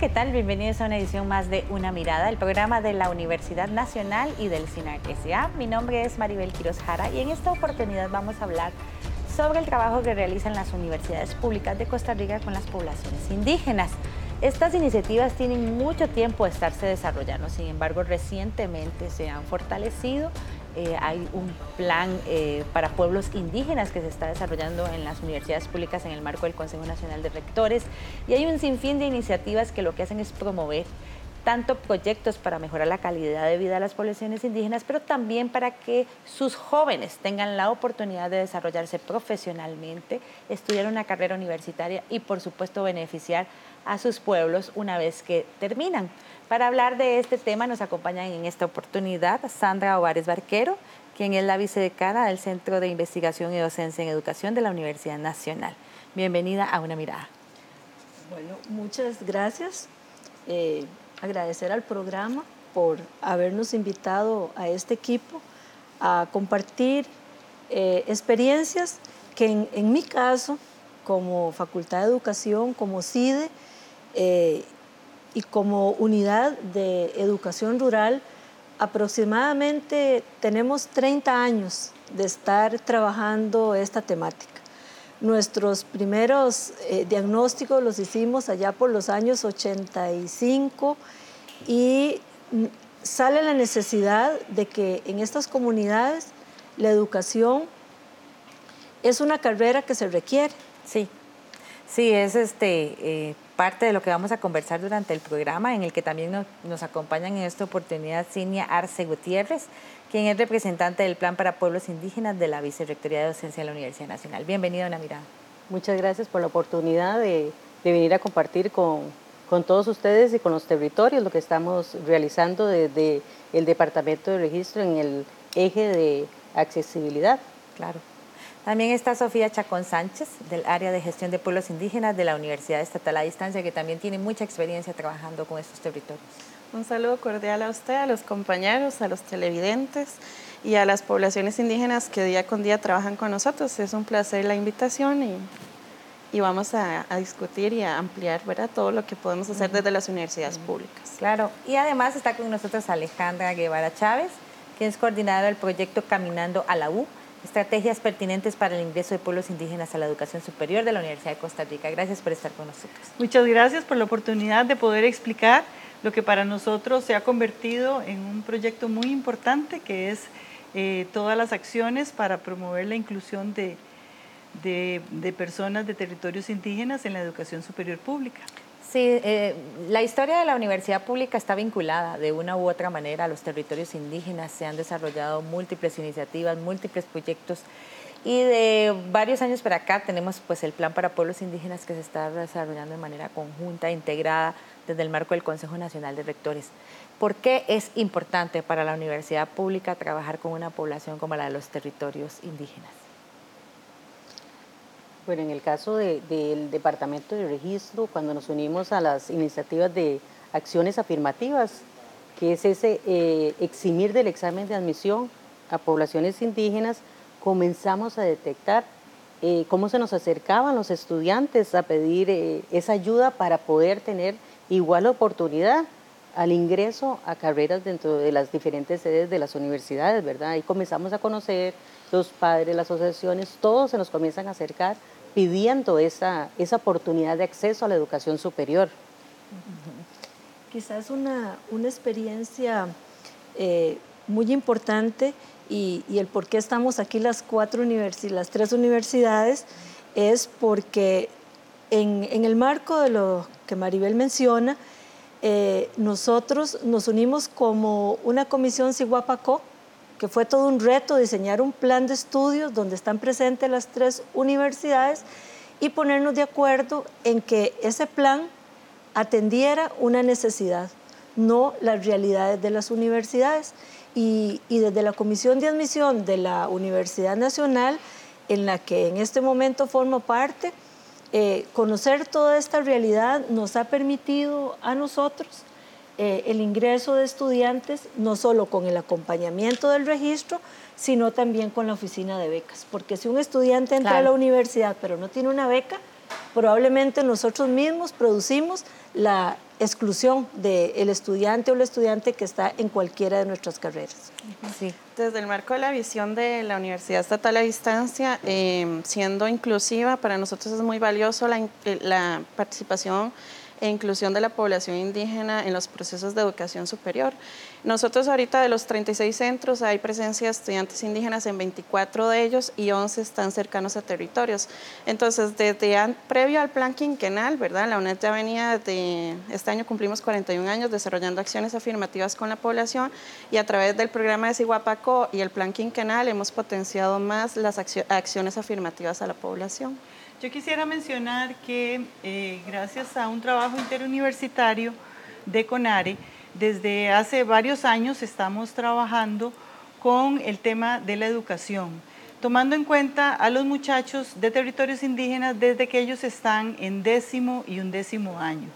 ¿qué tal? Bienvenidos a una edición más de Una Mirada, el programa de la Universidad Nacional y del SINAC S.A. Mi nombre es Maribel Quiroz Jara y en esta oportunidad vamos a hablar sobre el trabajo que realizan las universidades públicas de Costa Rica con las poblaciones indígenas. Estas iniciativas tienen mucho tiempo de estarse desarrollando, sin embargo recientemente se han fortalecido eh, hay un plan eh, para pueblos indígenas que se está desarrollando en las universidades públicas en el marco del Consejo Nacional de Rectores y hay un sinfín de iniciativas que lo que hacen es promover tanto proyectos para mejorar la calidad de vida de las poblaciones indígenas, pero también para que sus jóvenes tengan la oportunidad de desarrollarse profesionalmente, estudiar una carrera universitaria y por supuesto beneficiar a sus pueblos una vez que terminan. Para hablar de este tema nos acompañan en esta oportunidad Sandra Ovares Barquero, quien es la vicedecana del Centro de Investigación y Docencia en Educación de la Universidad Nacional. Bienvenida a Una Mirada. Bueno, muchas gracias. Eh, agradecer al programa por habernos invitado a este equipo a compartir eh, experiencias que en, mi caso, como Facultad de Educación, como CIDE, eh, y como unidad de educación rural, aproximadamente tenemos 30 años de estar trabajando esta temática. Nuestros primeros eh, diagnósticos los hicimos allá por los años 85 y sale la necesidad de que en estas comunidades la educación es una carrera que se requiere. Sí, sí, es este, eh, parte de lo que vamos a conversar durante el programa, en el que también nos, acompañan en esta oportunidad Cinia Arce Gutiérrez, quien es representante del Plan para Pueblos Indígenas de la Vicerrectoría de Docencia de la Universidad Nacional. Bienvenido, Ana Mirada. Muchas gracias por la oportunidad de, venir a compartir con, con, todos ustedes y con los territorios lo que estamos realizando desde el Departamento de Registro en el eje de accesibilidad. Claro. También está Sofía Chacón Sánchez, del área de gestión de pueblos indígenas de la Universidad Estatal a Distancia, que también tiene mucha experiencia trabajando con estos territorios. Un saludo cordial a usted, a los compañeros, a los televidentes y a las poblaciones indígenas que día con día trabajan con nosotros. Es un placer la invitación y, y vamos a, discutir y a ampliar ¿verdad? todo lo que podemos hacer desde las universidades públicas. Claro, y además está con nosotros Alejandra Guevara Chávez, quien es coordinadora del proyecto Caminando a la U, estrategias pertinentes para el ingreso de pueblos indígenas a la educación superior de la Universidad de Costa Rica. Gracias por estar con nosotros. Muchas gracias por la oportunidad de poder explicar lo que para nosotros se ha convertido en un proyecto muy importante, que es eh, todas las acciones para promover la inclusión de, de personas de territorios indígenas en la educación superior pública. Sí, eh, la historia de la universidad pública está vinculada de una u otra manera a los territorios indígenas. Se han desarrollado múltiples iniciativas, múltiples proyectos y de varios años para acá tenemos pues el plan para pueblos indígenas que se está desarrollando de manera conjunta, integrada desde el marco del Consejo Nacional de Rectores. ¿Por qué es importante para la universidad pública trabajar con una población como la de los territorios indígenas? Bueno, en el caso del Departamento de Registro, cuando nos unimos a las iniciativas de acciones afirmativas, que es ese eh, eximir del examen de admisión a poblaciones indígenas, comenzamos a detectar eh, cómo se nos acercaban los estudiantes a pedir eh, esa ayuda para poder tener igual oportunidad al ingreso a carreras dentro de las diferentes sedes de las universidades, ¿verdad? Ahí comenzamos a conocer los padres, las asociaciones, todos se nos comienzan a acercar pidiendo esa, esa oportunidad de acceso a la educación superior. Quizás una, una experiencia eh, muy importante y, el por qué estamos aquí las, cuatro las tres universidades es porque en, en, el marco de lo que Maribel menciona, eh, nosotros nos unimos como una comisión Siguapacó, que fue todo un reto diseñar un plan de estudios donde están presentes las tres universidades y ponernos de acuerdo en que ese plan atendiera una necesidad, no las realidades de las universidades. Y, desde la Comisión de Admisión de la Universidad Nacional, en la que en este momento formo parte, eh, conocer toda esta realidad nos ha permitido a nosotros eh, el ingreso de estudiantes, no solo con el acompañamiento del registro, sino también con la oficina de becas. Porque si un estudiante entra a la universidad pero no tiene una beca, probablemente nosotros mismos producimos la, exclusión del estudiante o la estudiante que está en cualquiera de nuestras carreras. Sí. Desde el marco de la visión de la Universidad Estatal a Distancia, eh, siendo inclusiva, para nosotros es muy valioso la, la participación e inclusión de la población indígena en los procesos de educación superior. Nosotros ahorita de los 36 centros hay presencia de estudiantes indígenas en 24 de ellos y 11 están cercanos a territorios. Entonces, desde previo al plan quinquenal, ¿verdad? La UNED ya venía de, este año cumplimos 41 años desarrollando acciones afirmativas con la población y a través del programa de Siguapaco y el plan quinquenal hemos potenciado más las acciones afirmativas a la población. Yo quisiera mencionar que eh, gracias a un trabajo interuniversitario de CONARE, desde hace varios años estamos trabajando con el tema de la educación, tomando en cuenta a los muchachos de territorios indígenas desde que ellos están en décimo y undécimo año.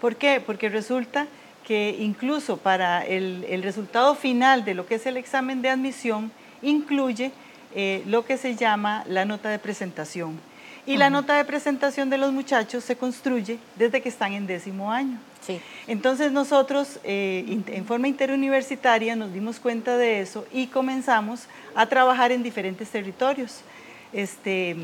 ¿Por qué? Porque resulta que incluso para el, resultado final de lo que es el examen de admisión, incluye eh, lo que se llama la nota de presentación y la nota de presentación de los muchachos se construye desde que están en décimo año. Sí. Entonces nosotros eh, en forma interuniversitaria nos dimos cuenta de eso y comenzamos a trabajar en diferentes territorios. Este,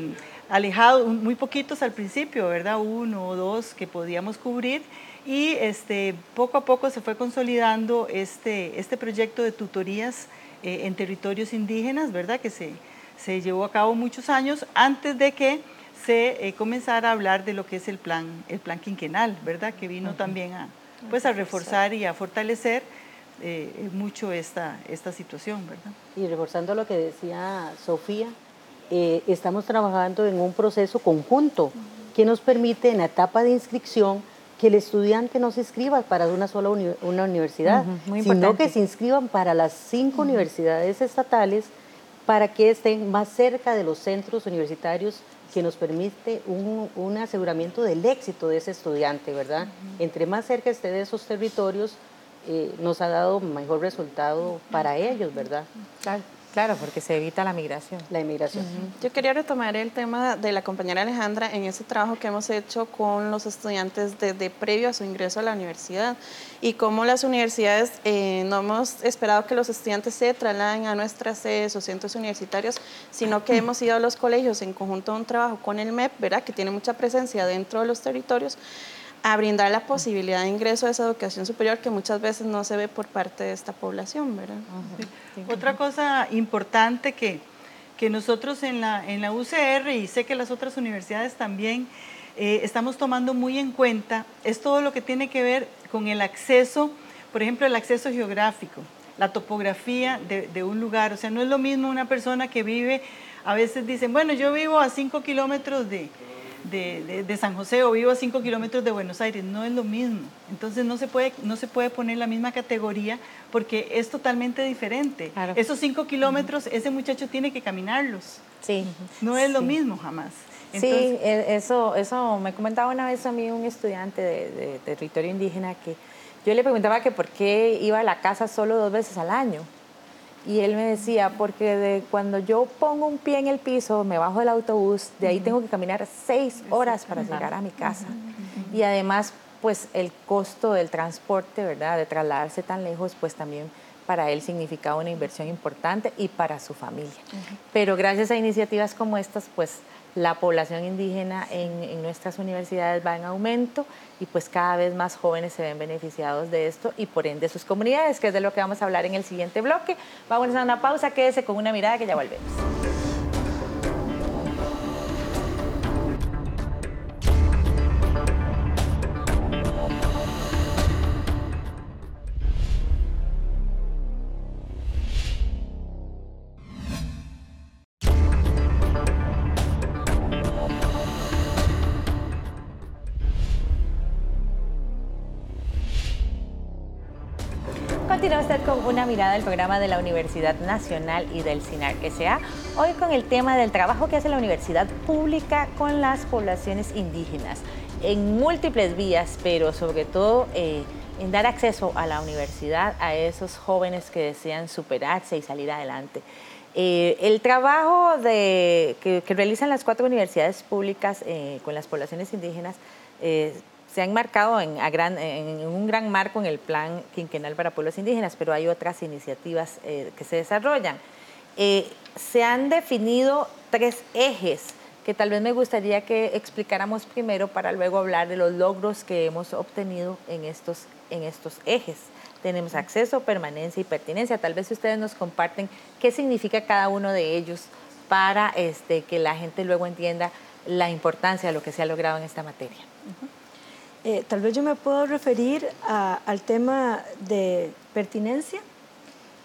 alejados, muy poquitos al principio, ¿verdad? Uno o dos que podíamos cubrir y este, poco a poco se fue consolidando este, este proyecto de tutorías eh, en territorios indígenas, ¿verdad? Que se, se llevó a cabo muchos años antes de que se eh, comenzar a hablar de lo que es el plan, el plan quinquenal, ¿verdad? Que vino también a, pues, a reforzar. y a fortalecer eh, mucho esta, esta situación, ¿verdad? Y reforzando lo que decía Sofía, eh, estamos trabajando en un proceso conjunto que nos permite en la etapa de inscripción que el estudiante no se inscriba para una sola una universidad, sino que se inscriban para las cinco universidades estatales para que estén más cerca de los centros universitarios que nos permite un, aseguramiento del éxito de ese estudiante, ¿verdad? Entre más cerca esté de esos territorios, eh, nos ha dado mejor resultado para ellos, ¿verdad? Claro. Claro, porque se evita la migración. La inmigración. Yo quería retomar el tema de la compañera Alejandra en ese trabajo que hemos hecho con los estudiantes desde previo a su ingreso a la universidad y cómo las universidades eh, no hemos esperado que los estudiantes se trasladen a nuestras sedes o centros universitarios, sino que hemos ido a los colegios en conjunto a un trabajo con el MEP, ¿verdad? que tiene mucha presencia dentro de los territorios a brindar la posibilidad de ingreso a esa educación superior que muchas veces no se ve por parte de esta población, ¿verdad? Otra cosa importante que, que nosotros en la, en la UCR y sé que las otras universidades también eh, estamos tomando muy en cuenta es todo lo que tiene que ver con el acceso, por ejemplo, el acceso geográfico, la topografía de, de un lugar. O sea, no es lo mismo una persona que vive, a veces dicen, bueno, yo vivo a 5 kilómetros de, de, San José o vivo a 5 kilómetros de Buenos Aires, no es lo mismo. Entonces no se puede, no se puede poner la misma categoría porque es totalmente diferente. Esos 5 kilómetros, ese muchacho tiene que caminarlos. Sí. No es lo mismo jamás. sí, e, eso, eso me comentaba una vez a mí un estudiante de, de territorio indígena que yo le preguntaba que por qué iba a la casa solo dos veces al año. Y él me decía, porque de cuando yo pongo un pie en el piso, me bajo del autobús, de ahí tengo que caminar seis horas para llegar a mi casa. Y además, pues el costo del transporte, ¿verdad? De trasladarse tan lejos, pues también para él significaba una inversión importante y para su familia. Pero gracias a iniciativas como estas, pues la población indígena en, nuestras universidades va en aumento y pues cada vez más jóvenes se ven beneficiados de esto y por ende sus comunidades, que es de lo que vamos a hablar en el siguiente bloque. Vamos a una pausa, quédese con una mirada que ya volvemos. Mirada del programa de la Universidad Nacional y del CINAR SA, hoy con el tema del trabajo que hace la universidad pública con las poblaciones indígenas en múltiples vías, pero sobre todo eh, en dar acceso a la universidad a esos jóvenes que desean superarse y salir adelante. Eh, el trabajo que, realizan las cuatro universidades públicas eh, con las poblaciones indígenas se ha enmarcado en, un gran marco en el Plan Quinquenal para Pueblos Indígenas, pero hay otras iniciativas eh, que se desarrollan. Eh, se han definido tres ejes que tal vez me gustaría que explicáramos primero para luego hablar de los logros que hemos obtenido en estos, en estos ejes. Tenemos acceso, permanencia y pertinencia. Tal vez ustedes nos comparten qué significa cada uno de ellos para este, que la gente luego entienda la importancia de lo que se ha logrado en esta materia. Eh, tal vez yo me puedo referir al tema de pertinencia.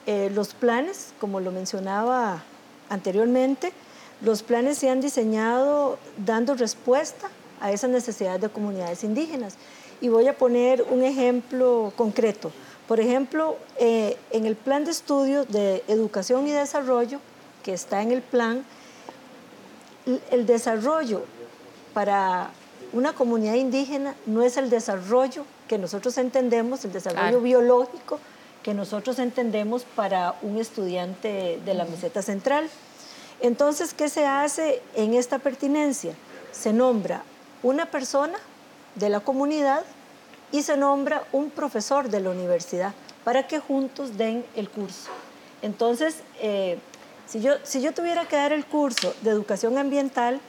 Eh, los planes, como lo mencionaba anteriormente, los planes se han diseñado dando respuesta a esas necesidades de comunidades indígenas. Y voy a poner un ejemplo concreto. Por ejemplo, eh, en el plan de estudios de educación y desarrollo, que está en el plan, el desarrollo para una comunidad indígena no es el desarrollo que nosotros entendemos, el desarrollo biológico que nosotros entendemos para un estudiante de la meseta central. Entonces, ¿qué se hace en esta pertinencia? Se nombra una persona de la comunidad y se nombra un profesor de la universidad para que juntos den el curso. Entonces, eh, si, yo, si yo tuviera que dar el curso de educación ambiental,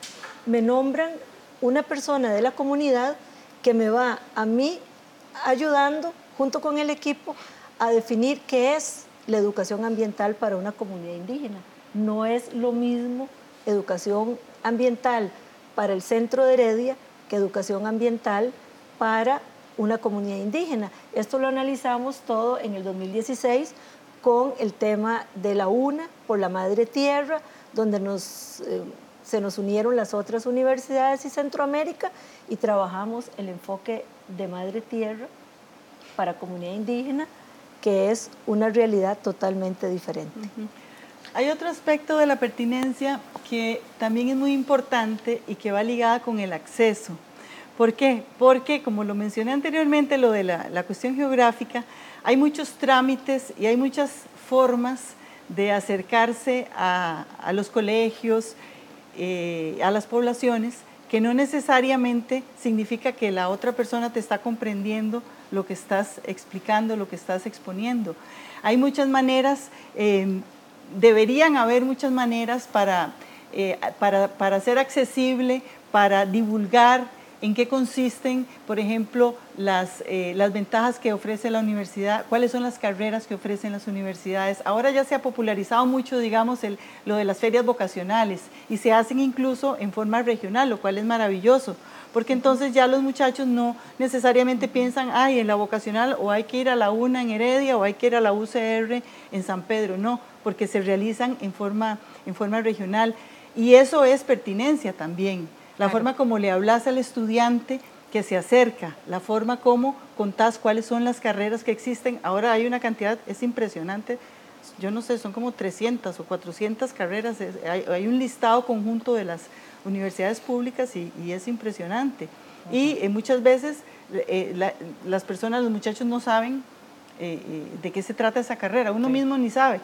me nombran una persona de la comunidad que me va a mí ayudando junto con el equipo a definir qué es la educación ambiental para una comunidad indígena. No es lo mismo educación ambiental para el centro de Heredia que educación ambiental para una comunidad indígena. Esto lo analizamos todo en el 2016 con el tema de la UNA por la Madre Tierra, donde nos, eh, se nos unieron las otras universidades y Centroamérica y trabajamos el enfoque de Madre Tierra para comunidad indígena, que es una realidad totalmente diferente. Hay otro aspecto de la pertinencia que también es muy importante y que va ligada con el acceso. ¿Por qué? Porque, como lo mencioné anteriormente, lo de la, cuestión geográfica, hay muchos trámites y hay muchas formas de acercarse a, los colegios, eh, a las poblaciones, que no necesariamente significa que la otra persona te está comprendiendo lo que estás explicando, lo que estás exponiendo. Hay muchas maneras, eh, deberían haber muchas maneras para, eh, para, para ser accesible, para divulgar en qué consisten, por ejemplo, las, eh, las ventajas que ofrece la universidad, cuáles son las carreras que ofrecen las universidades. Ahora ya se ha popularizado mucho, digamos, el, lo de las ferias vocacionales y se hacen incluso en forma regional, lo cual es maravilloso, porque entonces ya los muchachos no necesariamente piensan, ay, en la vocacional o hay que ir a la UNA en Heredia o hay que ir a la UCR en San Pedro, no, porque se realizan en forma, en forma regional. Y eso es pertinencia también la forma como le hablas al estudiante que se acerca, la forma como contás cuáles son las carreras que existen. Ahora hay una cantidad, es impresionante, yo no sé, son como 300 o 400 carreras, hay, un listado conjunto de las universidades públicas y, es impresionante. Y eh, muchas veces eh, las personas, los muchachos no saben eh, de qué se trata esa carrera, uno mismo ni sabe.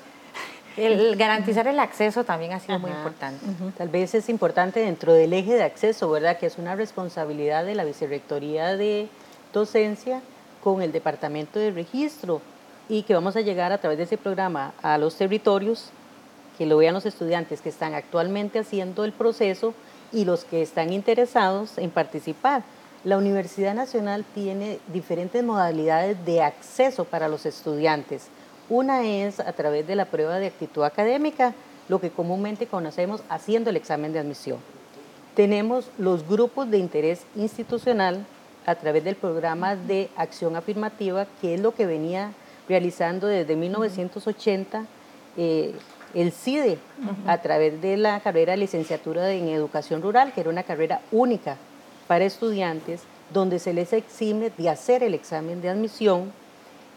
El garantizar el acceso también ha sido muy importante. Tal vez es importante dentro del eje de acceso, ¿verdad? Que es una responsabilidad de la Vicerrectoría de Docencia con el Departamento de Registro y que vamos a llegar a través de ese programa a los territorios, que lo vean los estudiantes que están actualmente haciendo el proceso y los que están interesados en participar. La Universidad Nacional tiene diferentes modalidades de acceso para los estudiantes una es a través de la prueba de actitud académica, lo que comúnmente conocemos haciendo el examen de admisión. Tenemos los grupos de interés institucional a través del programa de acción afirmativa, que es lo que venía realizando desde 1980 eh, el CIDE, a través de la carrera de licenciatura en educación rural, que era una carrera única para estudiantes, donde se les exime de hacer el examen de admisión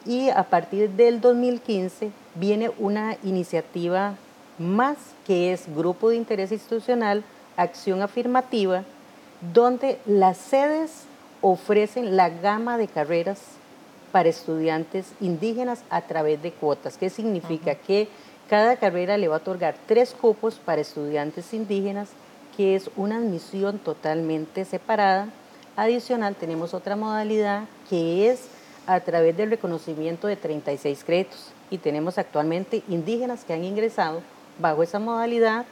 y a partir del 2015 viene una iniciativa más que es Grupo de Interés Institucional, Acción Afirmativa, donde las sedes ofrecen la gama de carreras para estudiantes indígenas a través de cuotas. ¿Qué significa? Que cada carrera le va a otorgar tres cupos para estudiantes indígenas, que es una admisión totalmente separada adicional tenemos otra modalidad que es a través del reconocimiento de 36 créditos. Y tenemos actualmente indígenas que han ingresado bajo esa modalidad,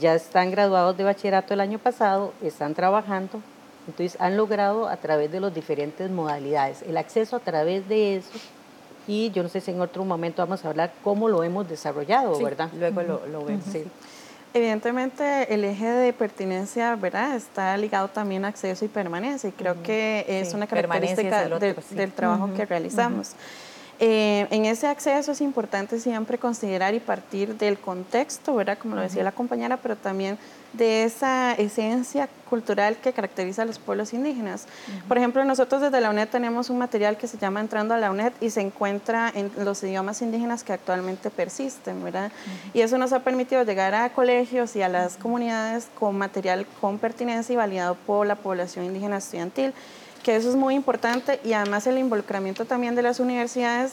ya están graduados de bachillerato el año pasado, están trabajando, entonces han logrado a través de las diferentes modalidades el acceso a través de eso. Y yo no sé si en otro momento vamos a hablar cómo lo hemos desarrollado, ¿verdad? Luego lo, lo vemos. Evidentemente el eje de pertinencia, ¿verdad? Está ligado también a acceso y permanencia y creo que es una característica del, trabajo que realizamos. Eh, en ese acceso es importante siempre considerar y partir del contexto, ¿verdad? Como lo decía la compañera, pero también de esa esencia cultural que caracteriza a los pueblos indígenas. Por ejemplo, nosotros desde la UNED tenemos un material que se llama Entrando a la UNED y se encuentra en los idiomas indígenas que actualmente persisten, ¿verdad? Y eso nos ha permitido llegar a colegios y a las comunidades con material con pertinencia y validado por la población indígena estudiantil que eso es muy importante y además el involucramiento también de las universidades.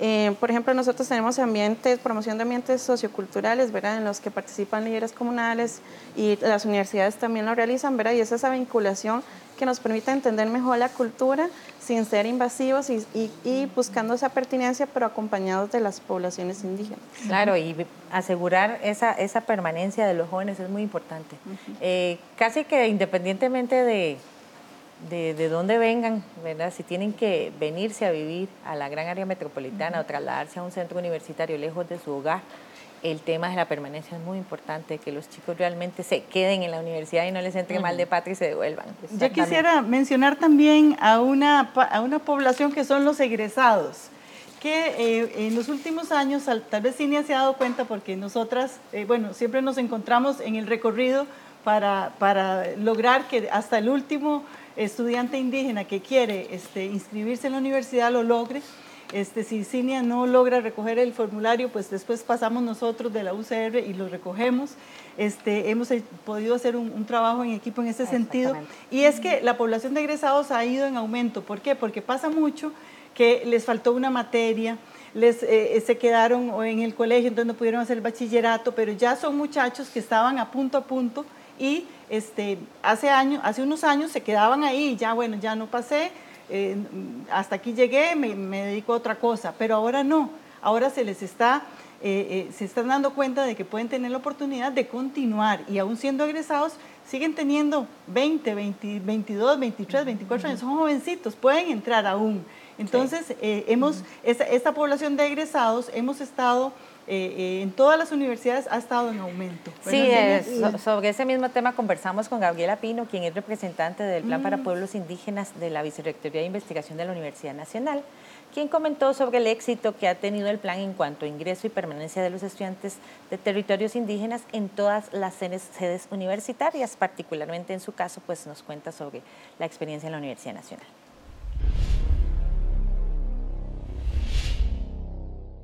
Eh, por ejemplo, nosotros tenemos ambientes, promoción de ambientes socioculturales, ¿verdad? En los que participan líderes comunales y las universidades también lo realizan, ¿verdad? Y es esa vinculación que nos permite entender mejor la cultura sin ser invasivos y, y, buscando esa pertinencia, pero acompañados de las poblaciones indígenas. Claro, y asegurar esa, esa permanencia de los jóvenes es muy importante. Eh, casi que independientemente de de, dónde vengan, ¿verdad? Si tienen que venirse a vivir a la gran área metropolitana o trasladarse a un centro universitario lejos de su hogar, el tema de la permanencia es muy importante, que los chicos realmente se queden en la universidad y no les entre mal de patria y se devuelvan. Yo quisiera mencionar también a una, a una población que son los egresados que eh, en los últimos años, tal vez Cinia se ha dado cuenta porque nosotras, eh, bueno, siempre nos encontramos en el recorrido para, para lograr que hasta el último estudiante indígena que quiere este, inscribirse en la universidad lo logre. Este, si Cinia no logra recoger el formulario, pues después pasamos nosotros de la UCR y lo recogemos. Este, hemos podido hacer un, trabajo en equipo en ese sentido. Y es que la población de egresados ha ido en aumento. ¿Por qué? Porque pasa mucho que les faltó una materia, les, eh, se quedaron en el colegio, entonces no pudieron hacer el bachillerato, pero ya son muchachos que estaban a punto a punto y este, hace, hace unos años se quedaban ahí, ya bueno, ya no pasé, eh, hasta aquí llegué, me, me, dedico a otra cosa, pero ahora no, ahora se les está, eh, eh, se están dando cuenta de que pueden tener la oportunidad de continuar y aún siendo egresados, siguen teniendo 20, 22, 23, 24 años, son jovencitos, pueden entrar aún. Entonces, hemos, esta, esta población de egresados hemos estado eh, eh, en todas las universidades ha estado en aumento. Sí, sobre ese mismo tema conversamos con Gabriela Pino, quien es representante del Plan para mm. Pueblos Indígenas de la Vicerrectoría de Investigación de la Universidad Nacional, quien comentó sobre el éxito que ha tenido el plan en cuanto a ingreso y permanencia de los estudiantes de territorios indígenas en todas las sedes universitarias, particularmente en su caso, pues nos cuenta sobre la experiencia en la Universidad Nacional.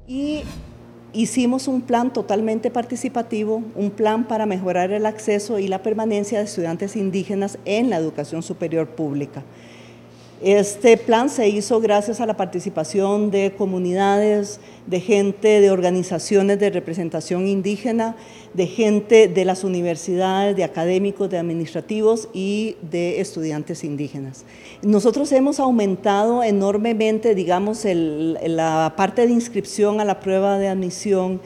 Y hicimos un plan totalmente participativo, un plan para mejorar el acceso y la permanencia de estudiantes indígenas en la educación superior pública. Este plan se hizo gracias a la participación de comunidades, de gente de organizaciones de representación indígena, de gente de las universidades, de académicos, de administrativos y de estudiantes indígenas. Nosotros hemos aumentado enormemente, digamos, la parte de inscripción a la prueba de admisión,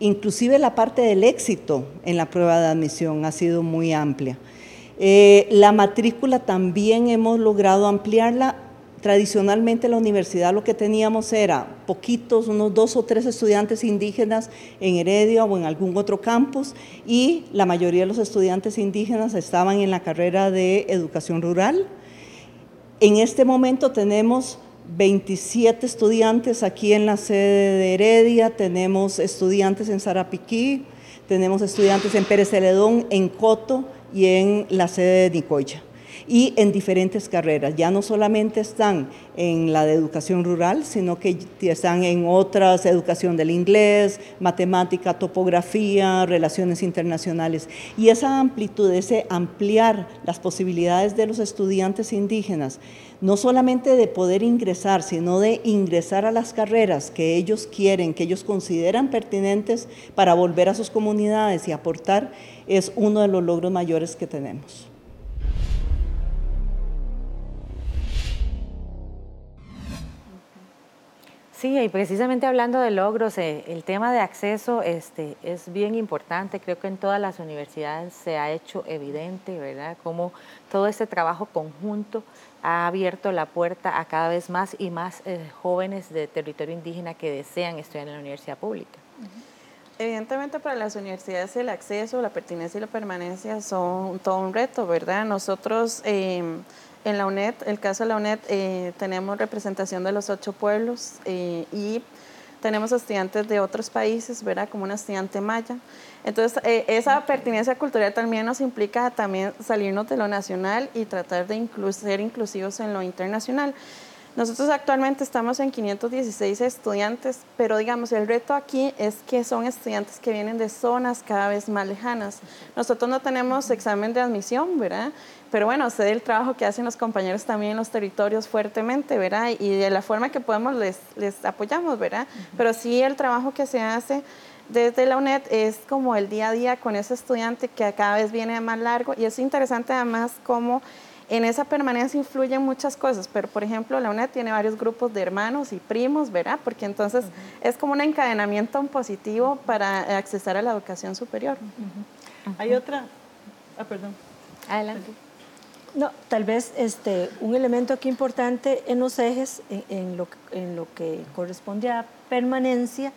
inclusive la parte del éxito en la prueba de admisión ha sido muy amplia. Eh, la matrícula también hemos logrado ampliarla. Tradicionalmente la universidad lo que teníamos era poquitos, unos dos o tres estudiantes indígenas en Heredia o en algún otro campus y la mayoría de los estudiantes indígenas estaban en la carrera de educación rural. En este momento tenemos 27 estudiantes aquí en la sede de Heredia, tenemos estudiantes en Sarapiquí, tenemos estudiantes en Pérez Celedón, en Coto y en la sede de Nicoya y en diferentes carreras. Ya no solamente están en la de educación rural, sino que están en otras, educación del inglés, matemática, topografía, relaciones internacionales. Y esa amplitud, ese ampliar las posibilidades de los estudiantes indígenas, no solamente de poder ingresar, sino de ingresar a las carreras que ellos quieren, que ellos consideran pertinentes para volver a sus comunidades y aportar, es uno de los logros mayores que tenemos. Sí, y precisamente hablando de logros, eh, el tema de acceso este, es bien importante. Creo que en todas las universidades se ha hecho evidente, ¿verdad?, cómo todo este trabajo conjunto ha abierto la puerta a cada vez más y más eh, jóvenes de territorio indígena que desean estudiar en la universidad pública. Evidentemente para las universidades el acceso, la pertinencia y la permanencia son todo un reto, ¿verdad? Nosotros em, en la UNED, el caso de la UNED, eh, tenemos representación de los ocho pueblos eh, y tenemos estudiantes de otros países, ¿verdad? Como una estudiante maya. Entonces, eh, esa pertinencia cultural también nos implica también salirnos de lo nacional y tratar de ser inclusivos en lo internacional. Nosotros actualmente estamos en 516 estudiantes, pero digamos, el reto aquí es que son estudiantes que vienen de zonas cada vez más lejanas. Nosotros no tenemos examen de admisión, ¿verdad? Pero bueno, sé del trabajo que hacen los compañeros también en los territorios fuertemente, ¿verdad? Y de la forma que podemos les, les apoyamos, ¿verdad? Pero sí el trabajo que se hace desde la UNED es como el día a día con ese estudiante que cada vez viene más largo y es interesante además cómo en esa permanencia influyen muchas cosas, pero por ejemplo la UNED tiene varios grupos de hermanos y primos, ¿verdad? Porque entonces es como un encadenamiento positivo para acceder a la educación superior. Hay otra, ah, perdón. Adelante. No, tal vez este, un elemento aquí importante en los ejes, en, lo, en lo que corresponde a permanencia,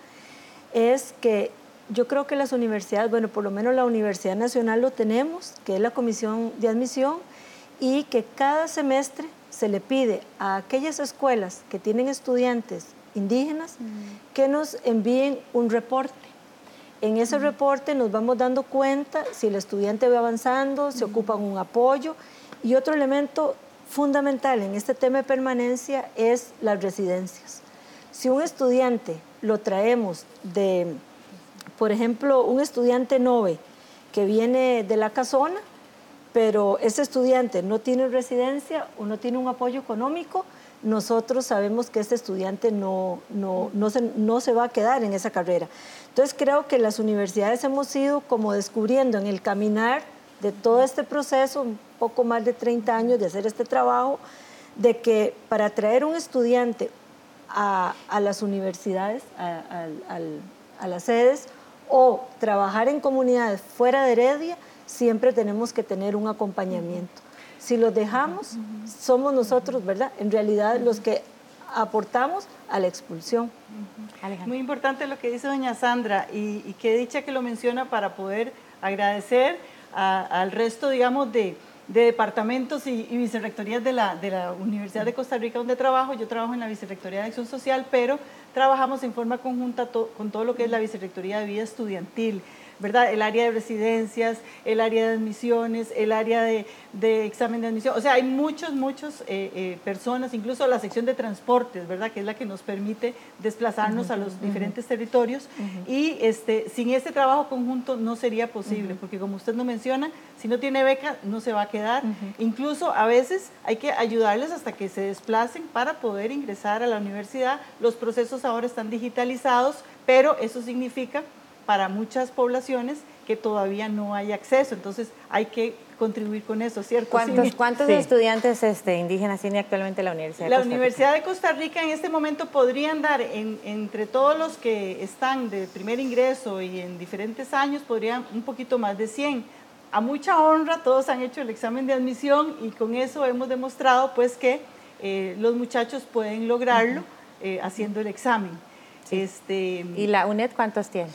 es que yo creo que las universidades, bueno, por lo menos la Universidad Nacional lo tenemos, que es la Comisión de Admisión, y que cada semestre se le pide a aquellas escuelas que tienen estudiantes indígenas que nos envíen un reporte. En ese reporte nos vamos dando cuenta si el estudiante va avanzando, se ocupa un apoyo y otro elemento fundamental en este tema de permanencia es las residencias. Si un estudiante lo traemos de, por ejemplo, un estudiante NOVE que viene de la casona, pero ese estudiante no tiene residencia o no tiene un apoyo económico, nosotros sabemos que ese estudiante no, no, no, se, no se va a quedar en esa carrera. Entonces creo que las universidades hemos ido como descubriendo en el caminar de todo este proceso, un poco más de 30 años de hacer este trabajo, de que para traer un estudiante a, a las universidades, a, a las sedes, o trabajar en comunidades fuera de Heredia, siempre tenemos que tener un acompañamiento. Si los dejamos, somos nosotros, ¿verdad? En realidad los que aportamos a la expulsión. Muy importante lo que dice doña Sandra y, y qué dicha que lo menciona para poder agradecer al resto, digamos, de, departamentos y, vicerrectorías de la, de la Universidad de Costa Rica donde trabajo. Yo trabajo en la Vicerrectoría de Acción Social, pero trabajamos en forma conjunta con todo lo que es la Vicerrectoría de Vida Estudiantil. ¿Verdad? El área de residencias, el área de admisiones, el área de, examen de admisión. O sea, hay muchos, muchos eh, eh, personas, incluso la sección de transportes, ¿verdad? Que es la que nos permite desplazarnos a los diferentes territorios. Y este, sin este trabajo conjunto no sería posible, porque como usted nos menciona, si no tiene beca, no se va a quedar. Incluso a veces hay que ayudarles hasta que se desplacen para poder ingresar a la universidad. Los procesos ahora están digitalizados, pero eso significa para muchas poblaciones que todavía no hay acceso. Entonces hay que contribuir con eso, ¿cierto? ¿Cuántos, ¿cuántos estudiantes este, indígenas tiene actualmente la Universidad de la Costa Rica? La Universidad de Costa Rica en este momento podrían dar, entre todos los que están de primer ingreso y en diferentes años, podrían un poquito más de 100. A mucha honra, todos han hecho el examen de admisión y con eso hemos demostrado pues que eh, los muchachos pueden lograrlo eh, haciendo el examen. Este, ¿Y la UNED cuántos tiene?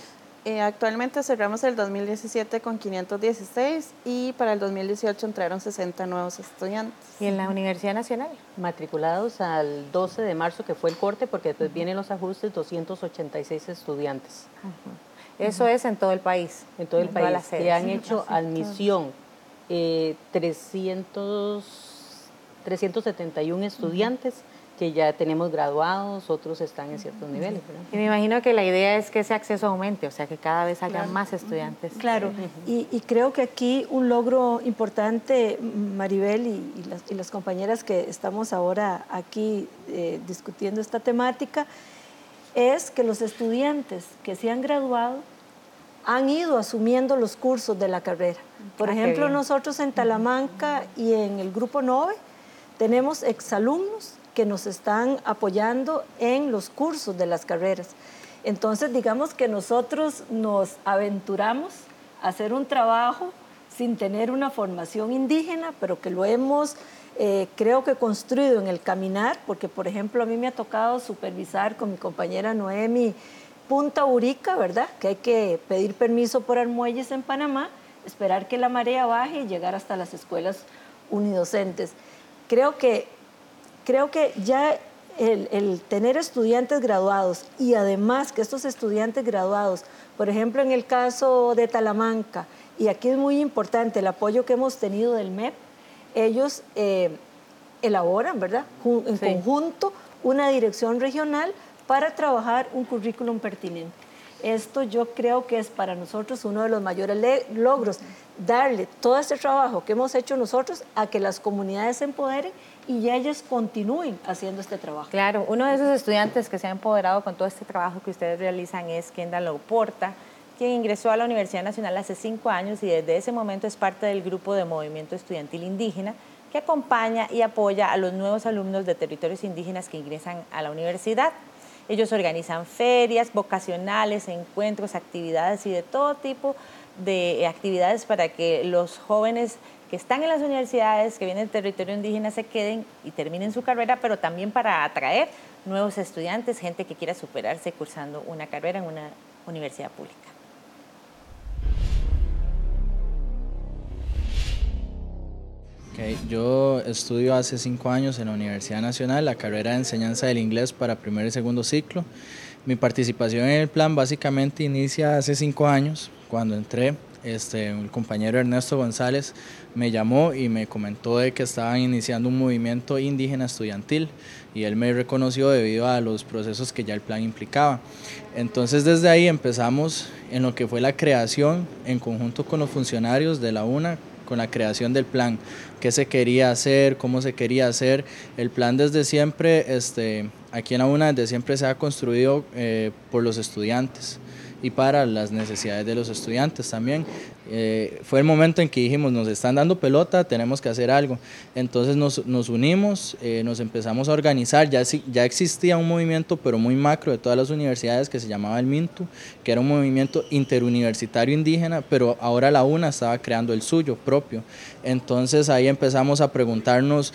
Eh, actualmente cerramos el 2017 con 516 y para el 2018 entraron 60 nuevos estudiantes. ¿Y en la Universidad Nacional? Matriculados al 12 de marzo, que fue el corte, porque después vienen los ajustes, 286 estudiantes. Eso es en todo el país. En todo el país. Que han hecho admisión eh, 300, 371 estudiantes que ya tenemos graduados, otros están en ciertos niveles. Y me imagino que la idea es que ese acceso aumente, o sea, que cada vez haya más estudiantes. Claro, y, creo que aquí un logro importante, Maribel y, las, compañeras que estamos ahora aquí eh, discutiendo esta temática, es que los estudiantes que se han graduado han ido asumiendo los cursos de la carrera. Por ah, ejemplo, nosotros en Talamanca y en el Grupo 9 tenemos exalumnos que nos están apoyando en los cursos de las carreras. Entonces, digamos que nosotros nos aventuramos a hacer un trabajo sin tener una formación indígena, pero que lo hemos, eh, creo que, construido en el caminar, porque, por ejemplo, a mí me ha tocado supervisar con mi compañera Noemi Punta Urica, ¿verdad? Que hay que pedir permiso por muelles en Panamá, esperar que la marea baje y llegar hasta las escuelas unidocentes. Creo que, creo que ya el, tener estudiantes graduados y además que estos estudiantes graduados, por ejemplo en el caso de Talamanca, y aquí es muy importante el apoyo que hemos tenido del MEP, ellos eh, elaboran, ¿verdad? En conjunto una dirección regional para trabajar un currículum pertinente. Esto yo creo que es para nosotros uno de los mayores logros, darle todo este trabajo que hemos hecho nosotros a que las comunidades se empoderen y ellas continúen haciendo este trabajo. Claro, uno de esos estudiantes que se ha empoderado con todo este trabajo que ustedes realizan es Kendall Loporta, quien ingresó a la Universidad Nacional hace cinco años y desde ese momento es parte del grupo de movimiento estudiantil indígena que acompaña y apoya a los nuevos alumnos de territorios indígenas que ingresan a la universidad. Ellos organizan ferias vocacionales, encuentros, actividades y de todo tipo de actividades para que los jóvenes que están en las universidades, que vienen del territorio indígena, se queden y terminen su carrera, pero también para atraer nuevos estudiantes, gente que quiera superarse cursando una carrera en una universidad pública. Yo estudio hace cinco años en la Universidad Nacional la carrera de enseñanza del inglés para primer y segundo ciclo. Mi participación en el plan básicamente inicia hace cinco años, cuando entré este, el compañero Ernesto González me llamó y me comentó de que estaban iniciando un movimiento indígena estudiantil y él me reconoció debido a los procesos que ya el plan implicaba. Entonces desde ahí empezamos en lo que fue la creación en conjunto con los funcionarios de la UNA, con la creación del plan, qué se quería hacer, cómo se quería hacer. El plan desde siempre, este, aquí en la UNA, desde siempre se ha construido eh, por los estudiantes y para las necesidades de los estudiantes también. Eh, fue el momento en que dijimos, nos están dando pelota, tenemos que hacer algo. Entonces nos, nos unimos, eh, nos empezamos a organizar, ya, ya existía un movimiento, pero muy macro de todas las universidades que se llamaba el MINTU, que era un movimiento interuniversitario indígena, pero ahora la UNA estaba creando el suyo propio. Entonces ahí empezamos a preguntarnos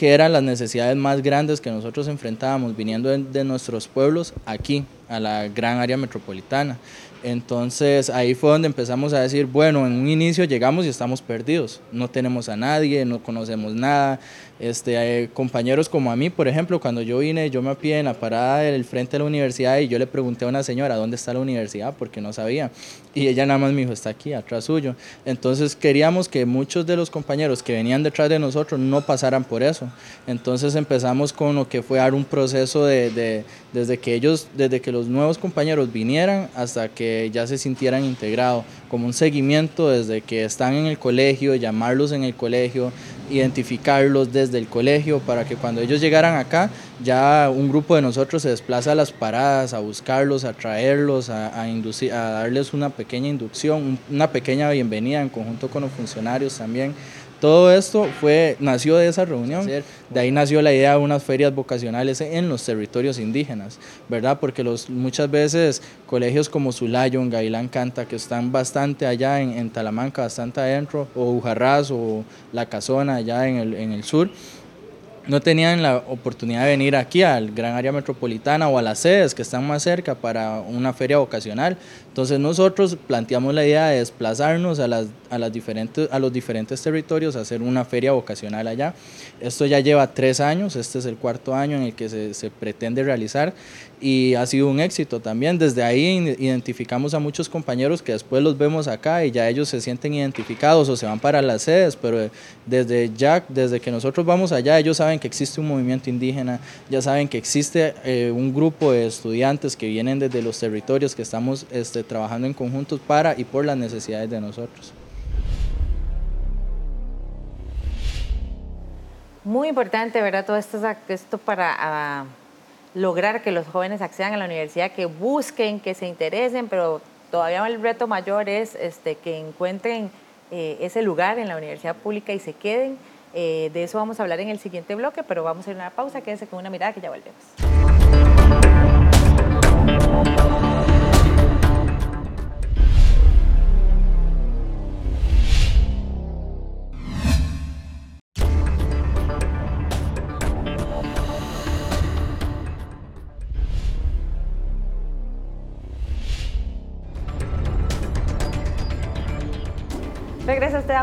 qué eran las necesidades más grandes que nosotros enfrentábamos viniendo de, nuestros pueblos aquí, a la gran área metropolitana. Entonces ahí fue donde empezamos a decir, bueno, en un inicio llegamos y estamos perdidos, no tenemos a nadie, no conocemos nada, este, compañeros como a mí, por ejemplo, cuando yo vine, yo me apié en la parada del frente de la universidad y yo le pregunté a una señora dónde está la universidad porque no sabía. Y ella nada más me dijo, está aquí, atrás suyo. Entonces queríamos que muchos de los compañeros que venían detrás de nosotros no pasaran por eso. Entonces empezamos con lo que fue dar un proceso de, desde que ellos, desde que los nuevos compañeros vinieran hasta que ya se sintieran integrados, como un seguimiento desde que están en el colegio, llamarlos en el colegio, identificarlos desde el colegio para que cuando ellos llegaran acá ya un grupo de nosotros se desplaza a las paradas a buscarlos, a traerlos, a, inducir, a darles una pequeña inducción, una pequeña bienvenida en conjunto con los funcionarios también. Todo esto fue, nació de esa reunión, de ahí nació la idea de unas ferias vocacionales en los territorios indígenas, ¿verdad? Porque los, muchas veces colegios como Sulayon, Gailán Canta, que están bastante allá en, en Talamanca, bastante adentro, o Ujarrás o La Casona allá en el, en el sur, no tenían la oportunidad de venir aquí al gran área metropolitana o a las sedes que están más cerca para una feria vocacional. Entonces nosotros planteamos la idea de desplazarnos a, las, a, las diferentes, a los diferentes territorios, hacer una feria vocacional allá. Esto ya lleva tres años, este es el cuarto año en el que se, pretende realizar y ha sido un éxito también. Desde ahí identificamos a muchos compañeros que después los vemos acá y ya ellos se sienten identificados o se van para las sedes, pero desde ya, desde que nosotros vamos allá, ellos saben que existe un movimiento indígena, ya saben que existe eh, un grupo de estudiantes que vienen desde los territorios que estamos este, trabajando en conjuntos para y por las necesidades de nosotros. Muy importante, ¿verdad? Todo esto, esto para... Ah, lograr que los jóvenes accedan a la universidad, que busquen, que se interesen, pero todavía el reto mayor es este, que encuentren eh, ese lugar en la universidad pública y se queden. Eh, de eso vamos a hablar en el siguiente bloque, pero vamos a ir a una pausa, quédense con una mirada que ya volvemos.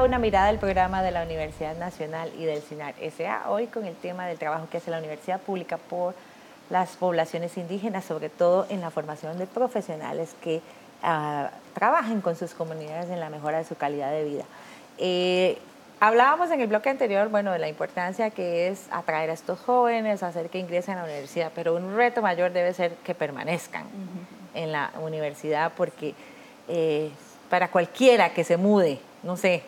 Una mirada del programa de la Universidad Nacional y del CINAR SA, hoy con el tema del trabajo que hace la Universidad Pública por las poblaciones indígenas, sobre todo en la formación de profesionales que uh, trabajen con sus comunidades en la mejora de su calidad de vida. Eh, hablábamos en el bloque anterior, bueno, de la importancia que es atraer a estos jóvenes, hacer que ingresen a la universidad, pero un reto mayor debe ser que permanezcan uh -huh. en la universidad, porque eh, para cualquiera que se mude no sé,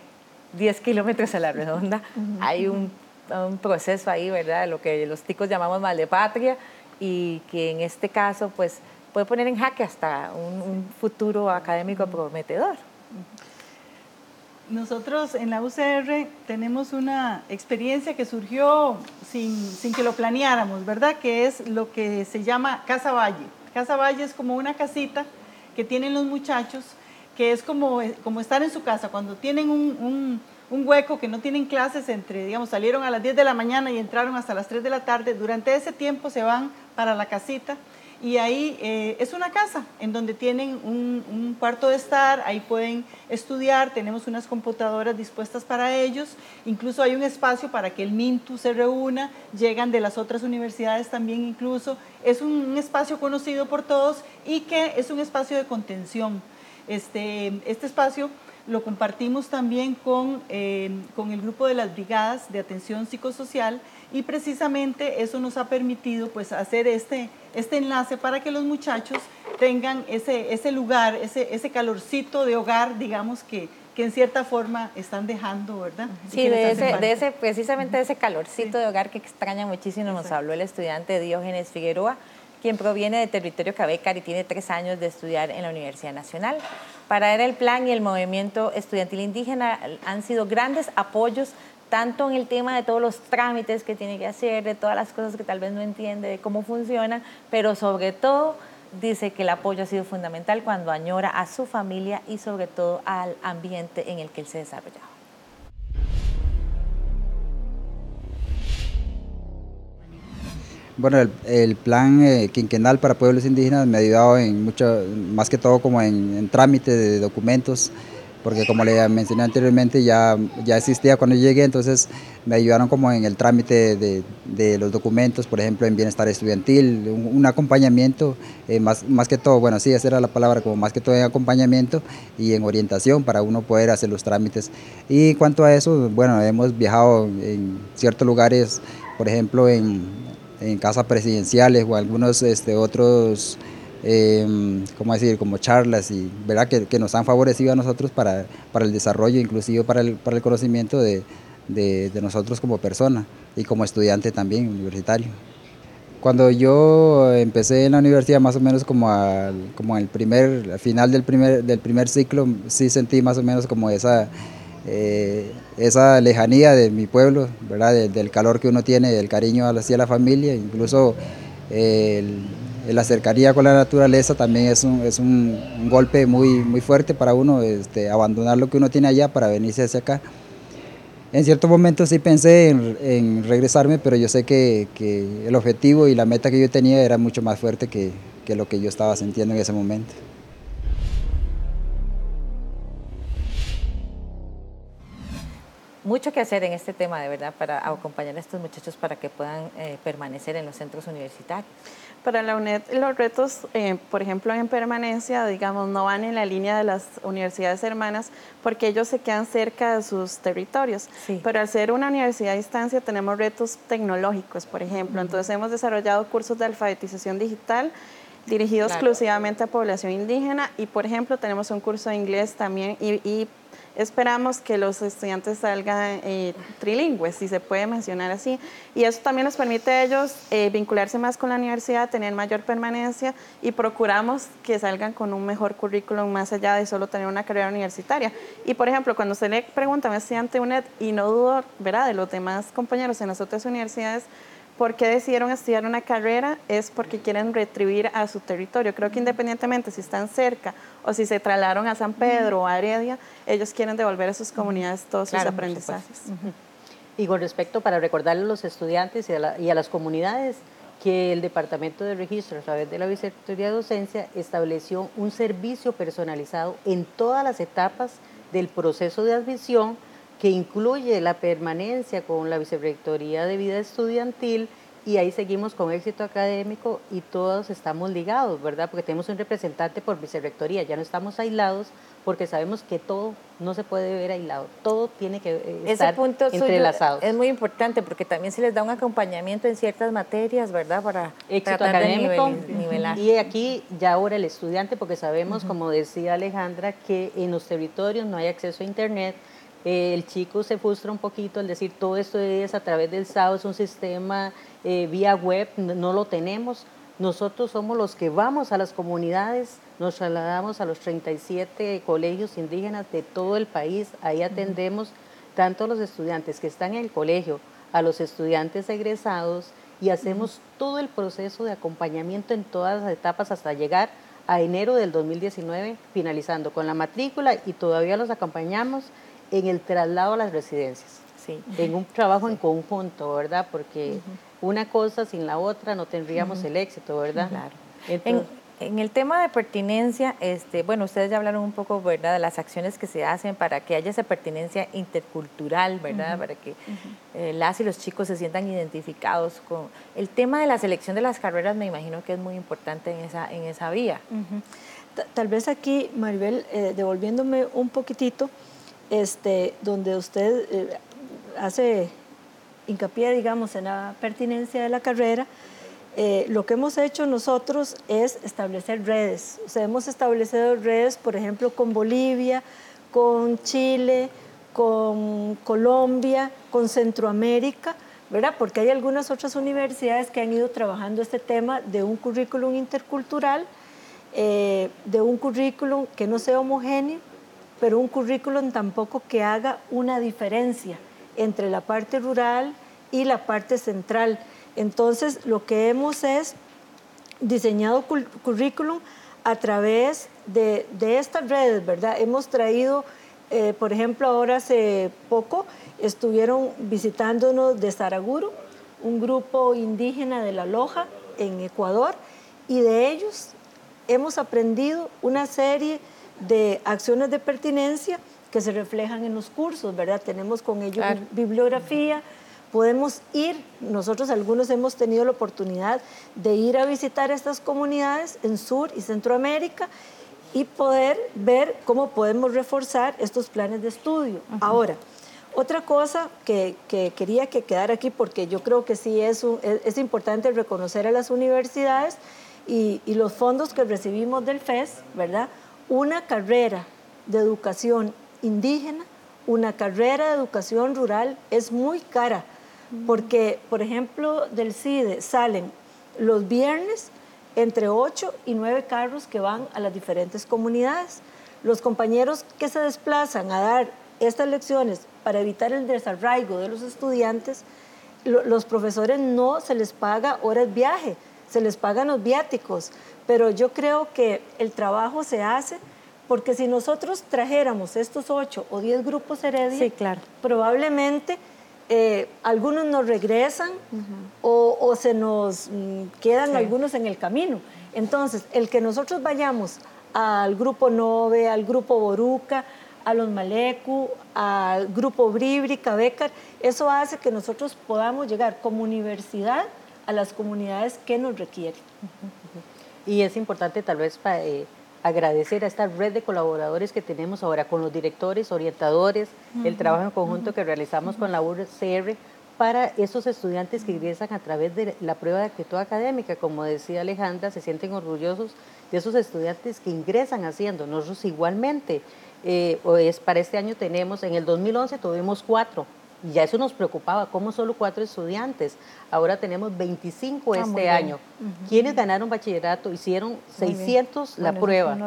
10 kilómetros a la redonda, hay un, un, proceso ahí, ¿verdad? Lo que los ticos llamamos mal de patria y que en este caso, pues, puede poner en jaque hasta un, un futuro académico prometedor. Nosotros en la UCR tenemos una experiencia que surgió sin, sin, que lo planeáramos, ¿verdad? Que es lo que se llama Casa Valle. Casa Valle es como una casita que tienen los muchachos que es como, como estar en su casa, cuando tienen un, un, un, hueco, que no tienen clases entre, digamos, salieron a las 10 de la mañana y entraron hasta las 3 de la tarde, durante ese tiempo se van para la casita y ahí eh, es una casa en donde tienen un, un, cuarto de estar, ahí pueden estudiar, tenemos unas computadoras dispuestas para ellos, incluso hay un espacio para que el MINTU se reúna, llegan de las otras universidades también incluso, es un, un espacio conocido por todos y que es un espacio de contención. Este, este espacio lo compartimos también con, eh, con el grupo de las brigadas de atención psicosocial y precisamente eso nos ha permitido pues hacer este, este enlace para que los muchachos tengan ese, ese lugar, ese, ese calorcito de hogar, digamos, que, que en cierta forma están dejando, ¿verdad? Sí, de ese, de ese, precisamente de ese calorcito sí. de hogar que extraña muchísimo, Exacto. nos habló el estudiante Diógenes Figueroa, quien proviene de territorio Cabecar y tiene tres años de estudiar en la Universidad Nacional. Para él el plan y el movimiento estudiantil indígena han sido grandes apoyos tanto en el tema de todos los trámites que tiene que hacer, de todas las cosas que tal vez no entiende, de cómo funcionan, pero sobre todo dice que el apoyo ha sido fundamental cuando añora a su familia y sobre todo al ambiente en el que él se desarrollaba. Bueno, el, plan eh, quinquenal para pueblos indígenas me ha ayudado en mucho, más que todo como en, trámite de documentos, porque como le mencioné anteriormente ya, ya existía cuando llegué, entonces me ayudaron como en el trámite de, de los documentos, por ejemplo en bienestar estudiantil, un, acompañamiento, eh, más, más que todo, bueno sí, esa era la palabra, como más que todo en acompañamiento y en orientación para uno poder hacer los trámites. Y cuanto a eso, bueno, hemos viajado en ciertos lugares, por ejemplo en en casas presidenciales o algunos este, otros, eh, ¿cómo decir?, como charlas, y verdad que, que, nos han favorecido a nosotros para, para el desarrollo, inclusive para el, para el conocimiento de, de, de nosotros como persona y como estudiante también universitario. Cuando yo empecé en la universidad, más o menos como al, como el primer, al final del primer, del primer ciclo, sí sentí más o menos como esa eh, esa lejanía de mi pueblo, ¿verdad? De, del calor que uno tiene, del cariño hacia la familia, incluso eh, la cercanía con la naturaleza también es un, es un, golpe muy, muy fuerte para uno, este, abandonar lo que uno tiene allá para venirse hacia acá. En cierto momento sí pensé en, en regresarme, pero yo sé que, que, el objetivo y la meta que yo tenía era mucho más fuerte que, que lo que yo estaba sintiendo en ese momento. Mucho que hacer en este tema, de verdad, para acompañar a estos muchachos para que puedan eh, permanecer en los centros universitarios. Para la UNED, los retos, eh, por ejemplo, en permanencia, digamos, no van en la línea de las universidades hermanas porque ellos se quedan cerca de sus territorios. Sí. Pero al ser una universidad a distancia, tenemos retos tecnológicos, por ejemplo. Uh -huh. Entonces, hemos desarrollado cursos de alfabetización digital dirigido exclusivamente a población indígena y por ejemplo tenemos un curso de inglés también y, esperamos que los estudiantes salgan eh, trilingües, si se puede mencionar así. Y eso también nos permite a ellos eh, vincularse más con la universidad, tener mayor permanencia y procuramos que salgan con un mejor currículum más allá de solo tener una carrera universitaria. Y por ejemplo, cuando se le pregunta a un estudiante UNED, y no dudo, ¿verdad?, de los demás compañeros en las otras universidades, por qué decidieron estudiar una carrera es porque quieren retribuir a su territorio. Creo que independientemente si están cerca o si se trasladaron a San Pedro o a Heredia, ellos quieren devolver a sus comunidades todos sus aprendizajes. Y con respecto, para recordarle a los estudiantes y a, y a las comunidades, que el Departamento de Registro, a través de la Vicerrectoría de Docencia, estableció un servicio personalizado en todas las etapas del proceso de admisión que incluye la permanencia con la Vicerrectoría de Vida Estudiantil y ahí seguimos con éxito académico y todos estamos ligados, ¿verdad? Porque tenemos un representante por Vicerrectoría, ya no estamos aislados porque sabemos que todo no se puede ver aislado, todo tiene que eh, estar Ese punto entrelazado. es muy importante porque también se les da un acompañamiento en ciertas materias, ¿verdad? Para éxito académico. nivelar. Y aquí ya ahora el estudiante, porque sabemos, como decía Alejandra, que en los territorios no hay acceso a Internet, eh, el chico se frustra un poquito al decir todo esto es a través del SAO, es un sistema eh, vía web, no, lo tenemos. Nosotros somos los que vamos a las comunidades, nos trasladamos a los 37 colegios indígenas de todo el país, ahí atendemos tanto a los estudiantes que están en el colegio, a los estudiantes egresados y hacemos todo el proceso de acompañamiento en todas las etapas hasta llegar a enero del 2019, finalizando con la matrícula y todavía los acompañamos en el traslado a las residencias. Sí. En un trabajo en conjunto, ¿verdad? Porque una cosa sin la otra no tendríamos el éxito, ¿verdad? Claro. en, el tema de pertinencia, este, bueno, ustedes ya hablaron un poco, ¿verdad?, de las acciones que se hacen para que haya esa pertinencia intercultural, ¿verdad?, para que eh, las y los chicos se sientan identificados con... El tema de la selección de las carreras me imagino que es muy importante en esa, en esa vía. Tal vez aquí, Maribel, eh, devolviéndome un poquitito, este, donde usted eh, hace hincapié, digamos, en la pertinencia de la carrera, eh, lo que hemos hecho nosotros es establecer redes. O sea, hemos establecido redes, por ejemplo, con Bolivia, con Chile, con Colombia, con Centroamérica, ¿verdad? Porque hay algunas otras universidades que han ido trabajando este tema de un currículum intercultural, eh, de un currículum que no sea homogéneo, pero un currículum tampoco que haga una diferencia entre la parte rural y la parte central. Entonces, lo que hemos es diseñado currículum a través de, estas redes, ¿verdad? Hemos traído, eh, por ejemplo, ahora hace poco estuvieron visitándonos de Saraguro, un grupo indígena de La Loja en Ecuador, y de ellos hemos aprendido una serie de acciones de pertinencia que se reflejan en los cursos, ¿verdad? Tenemos con ellos bibliografía, podemos ir, nosotros algunos hemos tenido la oportunidad de ir a visitar estas comunidades en Sur y Centroamérica y poder ver cómo podemos reforzar estos planes de estudio. Ahora, otra cosa que, quería que quedara aquí, porque yo creo que sí es, es, importante reconocer a las universidades y, y los fondos que recibimos del FES, ¿verdad? Una carrera de educación indígena, una carrera de educación rural es muy cara, porque, por ejemplo, del CIDE salen los viernes entre 8 y 9 carros que van a las diferentes comunidades. Los compañeros que se desplazan a dar estas lecciones para evitar el desarraigo de los estudiantes, los profesores no se les paga horas viaje, se les pagan los viáticos, pero yo creo que el trabajo se hace porque si nosotros trajéramos estos ocho o diez grupos Heredia, claro. probablemente eh, algunos nos regresan o, se nos mm, quedan algunos en el camino. Entonces, el que nosotros vayamos al grupo Nove, al grupo Boruca, a los Malecu, al grupo Bribri, Cabecar, eso hace que nosotros podamos llegar como universidad a las comunidades que nos requieren. Y es importante tal vez eh, agradecer a esta red de colaboradores que tenemos ahora con los directores, orientadores, el trabajo en conjunto que realizamos con la UCR, para esos estudiantes que ingresan a través de la prueba de actitud académica. Como decía Alejandra, se sienten orgullosos de esos estudiantes que ingresan haciendo. Nosotros igualmente, eh, es, para este año tenemos, en el 2011 tuvimos cuatro, ya eso nos preocupaba, ¿cómo solo cuatro estudiantes? Ahora tenemos 25 ah, este año. ¿Quiénes ganaron bachillerato? Hicieron 600 la prueba.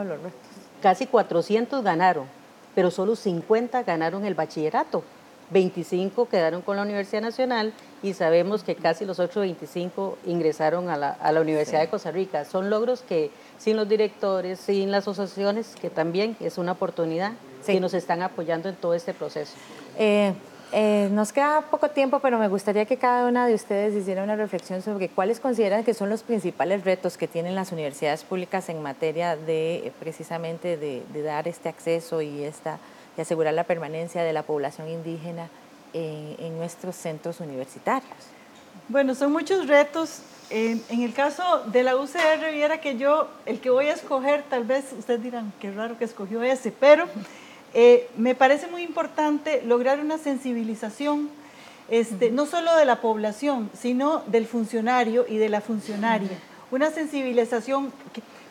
Casi 400 ganaron, pero solo 50 ganaron el bachillerato. 25 quedaron con la Universidad Nacional y sabemos que casi los otros 25 ingresaron a la, Universidad de Costa Rica. Son logros que sin los directores, sin las asociaciones, que también es una oportunidad, que nos están apoyando en todo este proceso. Eh, eh, nos queda poco tiempo, pero me gustaría que cada una de ustedes hiciera una reflexión sobre cuáles consideran que son los principales retos que tienen las universidades públicas en materia de precisamente de, dar este acceso y, esta, y asegurar la permanencia de la población indígena en, en nuestros centros universitarios. Bueno, son muchos retos. En, en, el caso de la UCR, viera que yo, el que voy a escoger, tal vez ustedes dirán, qué raro que escogió ese, pero eh, me parece muy importante lograr una sensibilización, este, no solo de la población, sino del funcionario y de la funcionaria. Una sensibilización,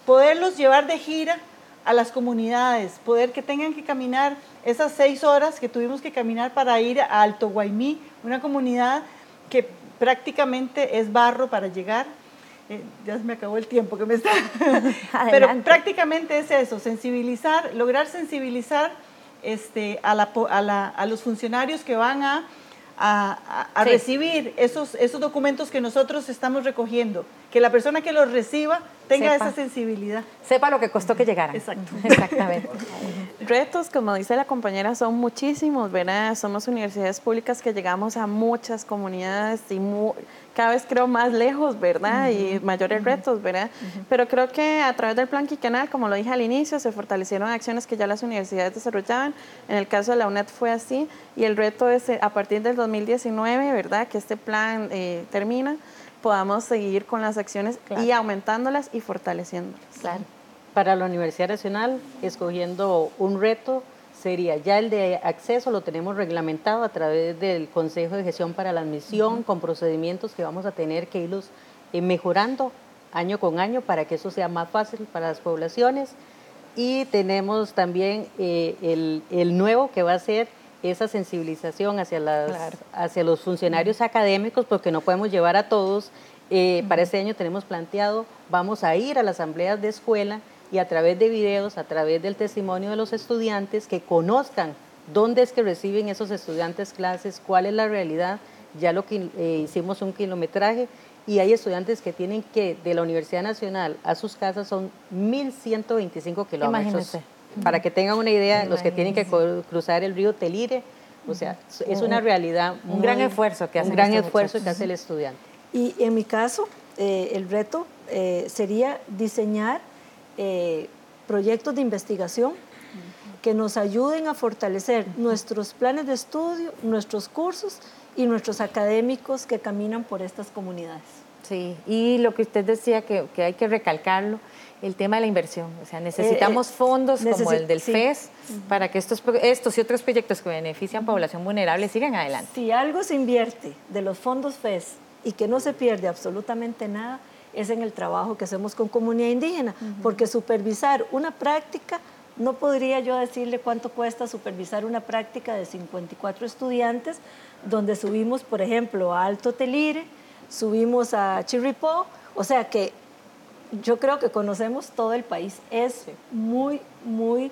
poderlos llevar de gira a las comunidades, poder que tengan que caminar esas seis horas que tuvimos que caminar para ir a Alto Guaymí, una comunidad que prácticamente es barro para llegar. Eh, ya se me acabó el tiempo que me está. Pero prácticamente es eso, sensibilizar, lograr sensibilizar este, a, la, a, la, a los funcionarios que van a, a, recibir esos, esos documentos que nosotros estamos recogiendo. Que la persona que los reciba tenga esa sensibilidad. Sepa lo que costó que llegara. Exacto. Exactamente. Retos, como dice la compañera, son muchísimos, ¿verdad? Somos universidades públicas que llegamos a muchas comunidades y cada vez creo más lejos, ¿verdad? Y mayores retos, ¿verdad? Pero creo que a través del plan Quicanal, como lo dije al inicio, se fortalecieron acciones que ya las universidades desarrollaban. En el caso de la UNED fue así y el reto es eh, a partir del 2019, ¿verdad? Que este plan eh, termina podamos seguir con las acciones y aumentándolas y fortaleciéndolas. Claro. Para la Universidad Nacional, escogiendo un reto, sería ya el de acceso, lo tenemos reglamentado a través del Consejo de Gestión para la Admisión, con procedimientos que vamos a tener que irlos eh, mejorando año con año para que eso sea más fácil para las poblaciones. Y tenemos también eh, el, el nuevo que va a ser esa sensibilización hacia, las, hacia los funcionarios académicos, porque no podemos llevar a todos. Eh, para este año tenemos planteado, vamos a ir a las asambleas de escuela y a través de videos, a través del testimonio de los estudiantes, que conozcan dónde es que reciben esos estudiantes clases, cuál es la realidad. Ya lo que eh, hicimos un kilometraje y hay estudiantes que tienen que, de la Universidad Nacional a sus casas son 1.125 kilómetros. Para que tengan una idea, los que tienen que cruzar el río Telire, o sea, es una realidad. un gran esfuerzo que hace Un gran esfuerzo que hace el estudiante. Y en mi caso, eh, el reto eh, sería diseñar eh, proyectos de investigación que nos ayuden a fortalecer nuestros planes de estudio, nuestros cursos y nuestros académicos que caminan por estas comunidades. Sí, y lo que usted decía que, que hay que recalcarlo, el tema de la inversión. O sea, necesitamos eh, fondos como el del FES para que estos, estos y otros proyectos que benefician población vulnerable sigan adelante. Si algo se invierte de los fondos FES y que no se pierde absolutamente nada, es en el trabajo que hacemos con comunidad indígena, porque supervisar una práctica, no podría yo decirle cuánto cuesta supervisar una práctica de 54 estudiantes, donde subimos, por ejemplo, a Alto Telire, subimos a Chirripó, o sea que yo creo que conocemos todo el país. Es muy, muy,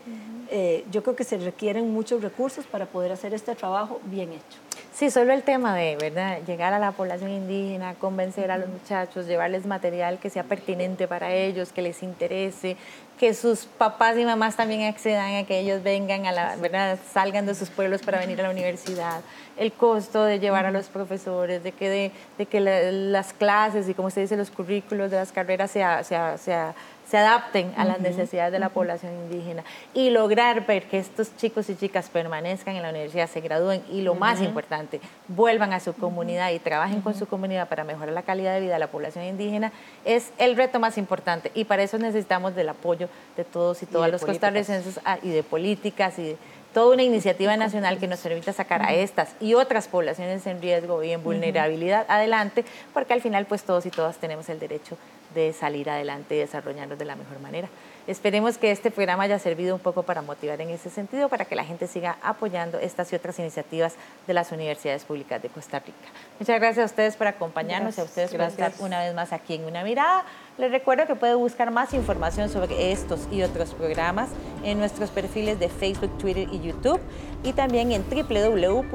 eh, yo creo que se requieren muchos recursos para poder hacer este trabajo bien hecho. Sí, solo el tema de ¿verdad? llegar a la población indígena, convencer a los muchachos, llevarles material que sea pertinente para ellos, que les interese, que sus papás y mamás también accedan a que ellos vengan a la, ¿verdad? salgan de sus pueblos para venir a la universidad, el costo de llevar a los profesores, de que, de, que las clases y como se dice los currículos de las carreras sea, sea, sea se adapten a las necesidades de la población indígena. Y lograr ver que estos chicos y chicas permanezcan en la universidad, se gradúen y lo más importante, vuelvan a su comunidad y trabajen con su comunidad para mejorar la calidad de vida de la población indígena, es el reto más importante. Y para eso necesitamos del apoyo de todos y todas los costarricenses ah, y de políticas y toda una iniciativa nacional que nos permita sacar a estas y otras poblaciones en riesgo y en vulnerabilidad adelante, porque al final pues todos y todas tenemos el derecho de salir adelante y desarrollarnos de la mejor manera. Esperemos que este programa haya servido un poco para motivar en ese sentido, para que la gente siga apoyando estas y otras iniciativas de las universidades públicas de Costa Rica. Muchas gracias a ustedes por acompañarnos y a ustedes por estar una vez más aquí en Una Mirada. Les recuerdo que puede buscar más información sobre estos y otros programas en nuestros perfiles de Facebook, Twitter y YouTube y también en www.una.ac.cr.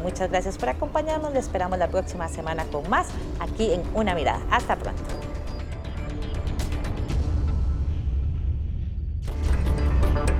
Muchas gracias por acompañarnos. Les esperamos la próxima semana con más aquí en Una Mirada. Hasta pronto. Thank you.